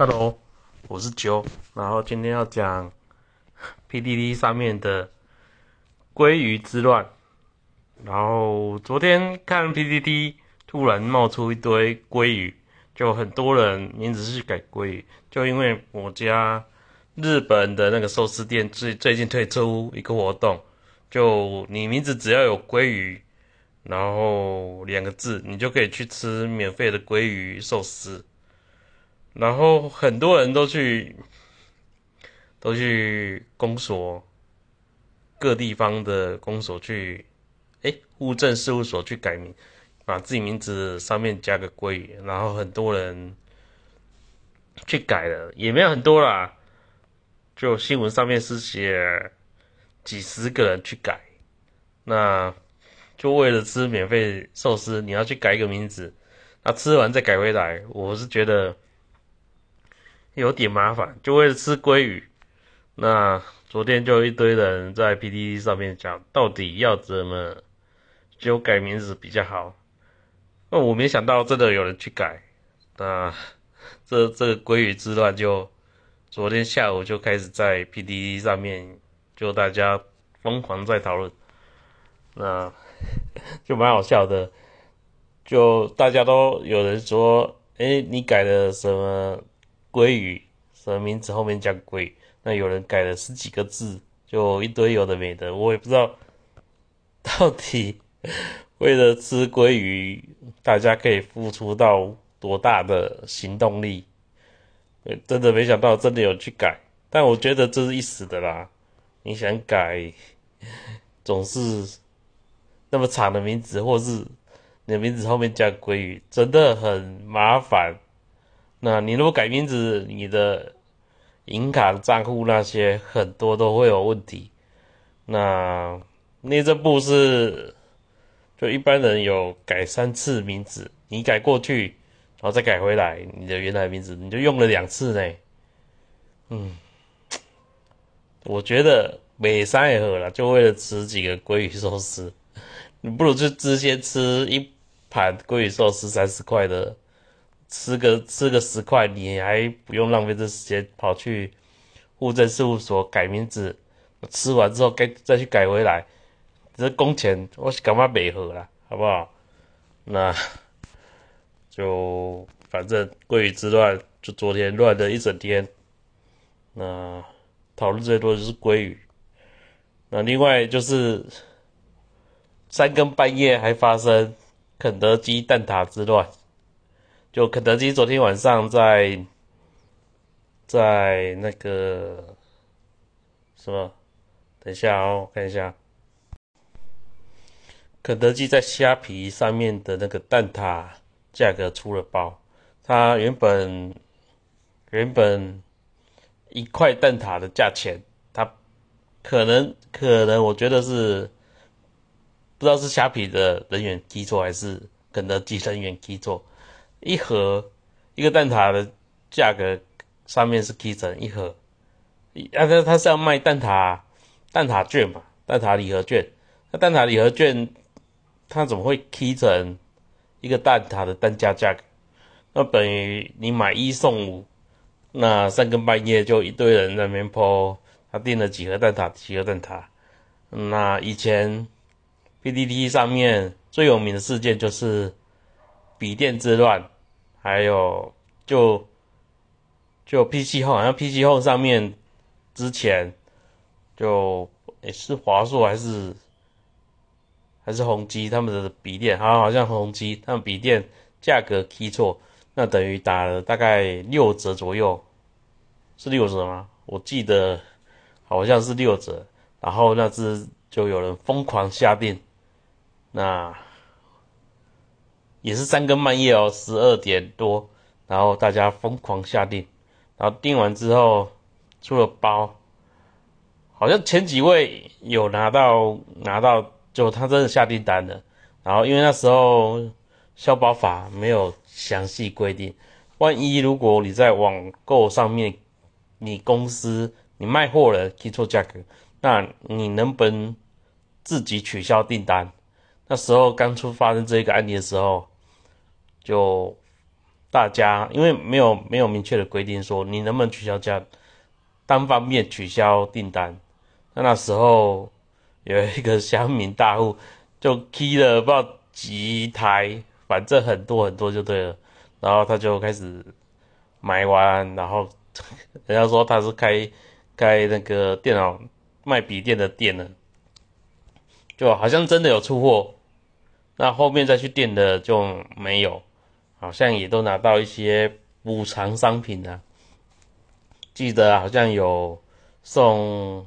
Hello，我是九，然后今天要讲 PDD 上面的鲑鱼之乱。然后昨天看 PDD，突然冒出一堆鲑鱼，就很多人名字是改鲑鱼，就因为我家日本的那个寿司店最最近推出一个活动，就你名字只要有鲑鱼，然后两个字，你就可以去吃免费的鲑鱼寿司。然后很多人都去，都去公所，各地方的公所去，哎，物证事务所去改名，把自己名字上面加个鲑鱼，然后很多人去改了，也没有很多啦，就新闻上面是写几十个人去改，那就为了吃免费寿司，你要去改一个名字，那吃完再改回来，我是觉得。有点麻烦，就为了吃鲑鱼。那昨天就一堆人在 PPT 上面讲，到底要怎么就改名字比较好？那我没想到真的有人去改。那这这个鲑鱼之乱就昨天下午就开始在 PPT 上面就大家疯狂在讨论，那 就蛮好笑的。就大家都有人说，哎，你改的什么？鲑鱼什么名字后面加鲑？那有人改了十几个字，就一堆有的没的，我也不知道到底为了吃鲑鱼，大家可以付出到多大的行动力？真的没想到真的有去改，但我觉得这是一时的啦。你想改，总是那么长的名字，或是你的名字后面加鲑鱼，真的很麻烦。那你如果改名字，你的银卡账户那些很多都会有问题。那内政部是就一般人有改三次名字，你改过去，然后再改回来你的原来名字，你就用了两次呢。嗯，我觉得美三也好了，就为了吃几个鲑鱼寿司，你不如就直接吃一盘鲑鱼寿司三十块的。吃个吃个十块，你还不用浪费这时间跑去户政事务所改名字，吃完之后该再去改回来，这工钱我是干嘛没合啦，好不好？那就反正鲑鱼之乱，就昨天乱了一整天。那讨论最多就是鲑鱼，那另外就是三更半夜还发生肯德基蛋挞之乱。就肯德基昨天晚上在在那个什么？等一下哦，看一下，肯德基在虾皮上面的那个蛋挞价格出了包。它原本原本一块蛋挞的价钱，它可能可能我觉得是不知道是虾皮的人员记错还是肯德基人员记错。一盒一个蛋挞的价格上面是 K 成一盒，啊，他他是要卖蛋挞蛋挞券嘛，蛋挞礼盒券。那蛋挞礼盒券，他怎么会 K 成一个蛋挞的单价价格？那等于你买一送五，那三更半夜就一堆人在那边抛，他订了几盒蛋挞，几盒蛋挞。那以前 PPT 上面最有名的事件就是。笔电之乱，还有就就 PC 后，好像 PC 后上面之前就也是华硕还是还是宏基他们的笔电，好好像宏基他们笔电价格 k 错，那等于打了大概六折左右，是六折吗？我记得好像是六折，然后那只就有人疯狂下定，那。也是三更半夜哦，十二点多，然后大家疯狂下订，然后订完之后出了包，好像前几位有拿到拿到，就他真的下订单了，然后因为那时候消保法没有详细规定，万一如果你在网购上面，你公司你卖货了记错价格，那你能不能自己取消订单？那时候刚出发生这个案例的时候。就大家因为没有没有明确的规定说你能不能取消价，单方面取消订单。那那时候有一个乡民大户就踢了不知道几台，反正很多很多就对了。然后他就开始买完，然后人家说他是开开那个电脑卖笔电的店的，就好像真的有出货。那后面再去订的就没有。好像也都拿到一些补偿商品啊，记得好像有送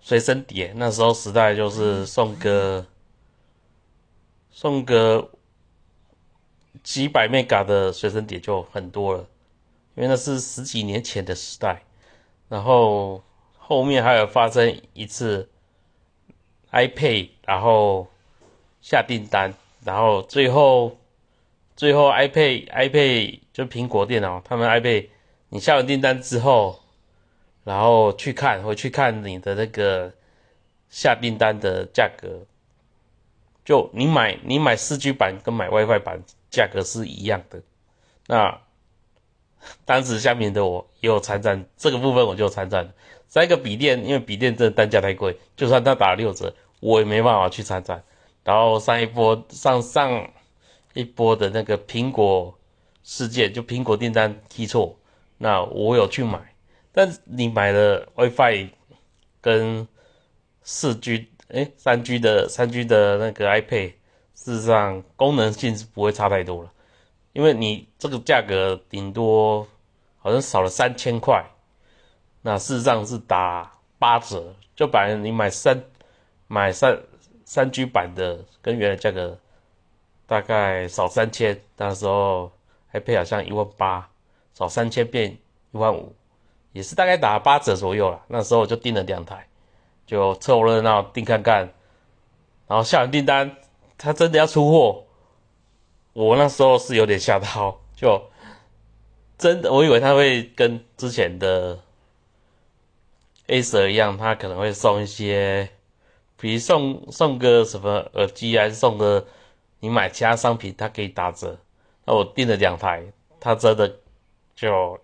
随身碟，那时候时代就是送个送个几百 mega 的随身碟就很多了，因为那是十几年前的时代。然后后面还有发生一次 iPad，然后下订单，然后最后。最后，iPad iPad 就苹果电脑，他们 iPad，你下完订单之后，然后去看，回去看你的那个下订单的价格，就你买你买四 G 版跟买 WiFi 版价格是一样的。那当时下面的我也有参战，这个部分我就参战。三个笔电，因为笔电真的单价太贵，就算他打六折，我也没办法去参战。然后上一波上上。一波的那个苹果事件，就苹果订单踢错，那我有去买，但你买了 WiFi 跟四 G 哎三 G 的三 G 的那个 iPad，事实上功能性是不会差太多了，因为你这个价格顶多好像少了三千块，那事实上是打八折，就把你买三买三三 G 版的跟原来价格。大概少三千，那时候还配好像一万八，少三千变一万五，也是大概打八折左右了。那时候我就订了两台，就凑热闹订看看。然后下完订单，他真的要出货，我那时候是有点吓到，就真的我以为他会跟之前的 A 十一样，他可能会送一些，比如送送个什么耳机，还是送个。你买其他商品，它可以打折。那我订了两台，它真的就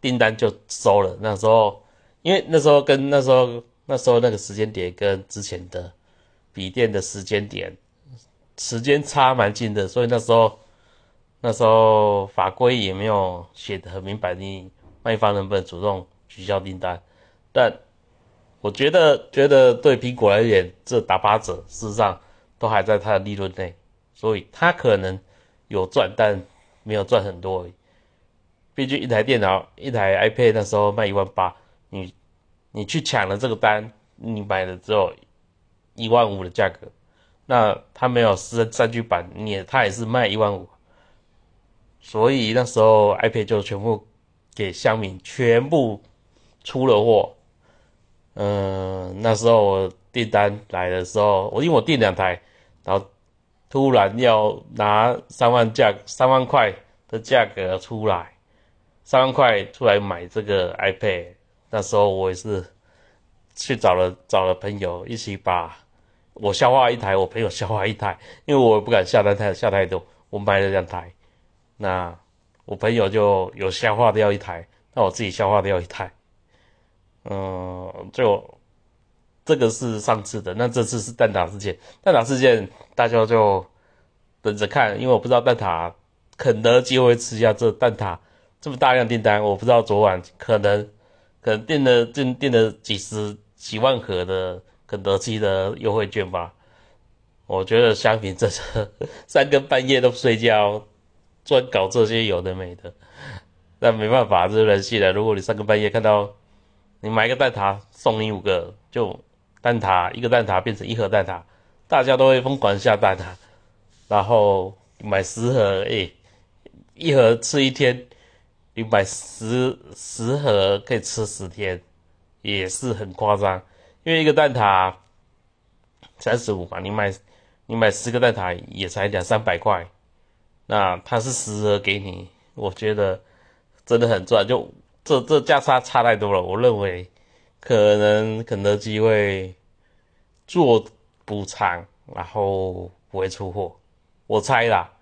订单就收了。那时候，因为那时候跟那时候那时候那个时间点跟之前的笔电的时间点时间差蛮近的，所以那时候那时候法规也没有写的很明白，你卖方能不能主动取消订单？但我觉得觉得对苹果而言，这打八折，事实上都还在它的利润内。所以他可能有赚，但没有赚很多。毕竟一台电脑、一台 iPad 那时候卖一万八，你你去抢了这个单，你买了之后一万五的价格。那他没有三三 G 版，你也他也是卖一万五。所以那时候 iPad 就全部给香民全部出了货。嗯，那时候我订单来的时候，我因为我订两台，然后。突然要拿三万价三万块的价格出来，三万块出来买这个 iPad，那时候我也是去找了找了朋友一起把，我消化一台，我朋友消化一台，因为我不敢下单太下太多，我买了两台，那我朋友就有消化掉一台，那我自己消化掉一台，嗯，就。这个是上次的，那这次是蛋挞事件。蛋挞事件，大家就等着看，因为我不知道蛋挞肯德基会吃下这蛋挞这么大量订单。我不知道昨晚可能可能订了订订了几十几万盒的肯德基的优惠券吧。我觉得香品这三更半夜都不睡觉，专搞这些有的没的。但没办法，这是人性的。如果你三更半夜看到你买一个蛋挞送你五个，就。蛋挞一个蛋挞变成一盒蛋挞，大家都会疯狂下蛋挞。然后买十盒，哎，一盒吃一天，你买十十盒可以吃十天，也是很夸张。因为一个蛋挞三十五嘛，你买你买十个蛋挞也才两三百块，那他是十盒给你，我觉得真的很赚。就这这价差差太多了，我认为。可能肯德基会做补偿，然后不会出货，我猜啦。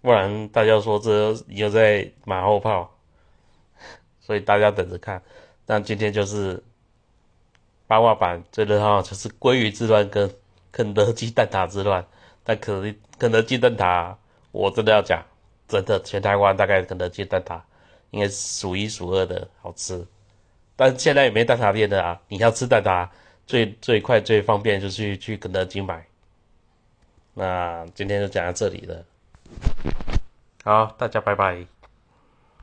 不然大家说这又在马后炮，所以大家等着看。但今天就是八卦版最热闹，就是鲑鱼之乱跟肯德基蛋挞之乱。但肯肯德基蛋挞，我真的要讲，真的全台湾大概肯德基蛋挞应该数一数二的好吃。但现在也没蛋挞店的啊，你要吃蛋挞，最最快最方便就是去去肯德基买。那今天就讲到这里了，好，大家拜拜。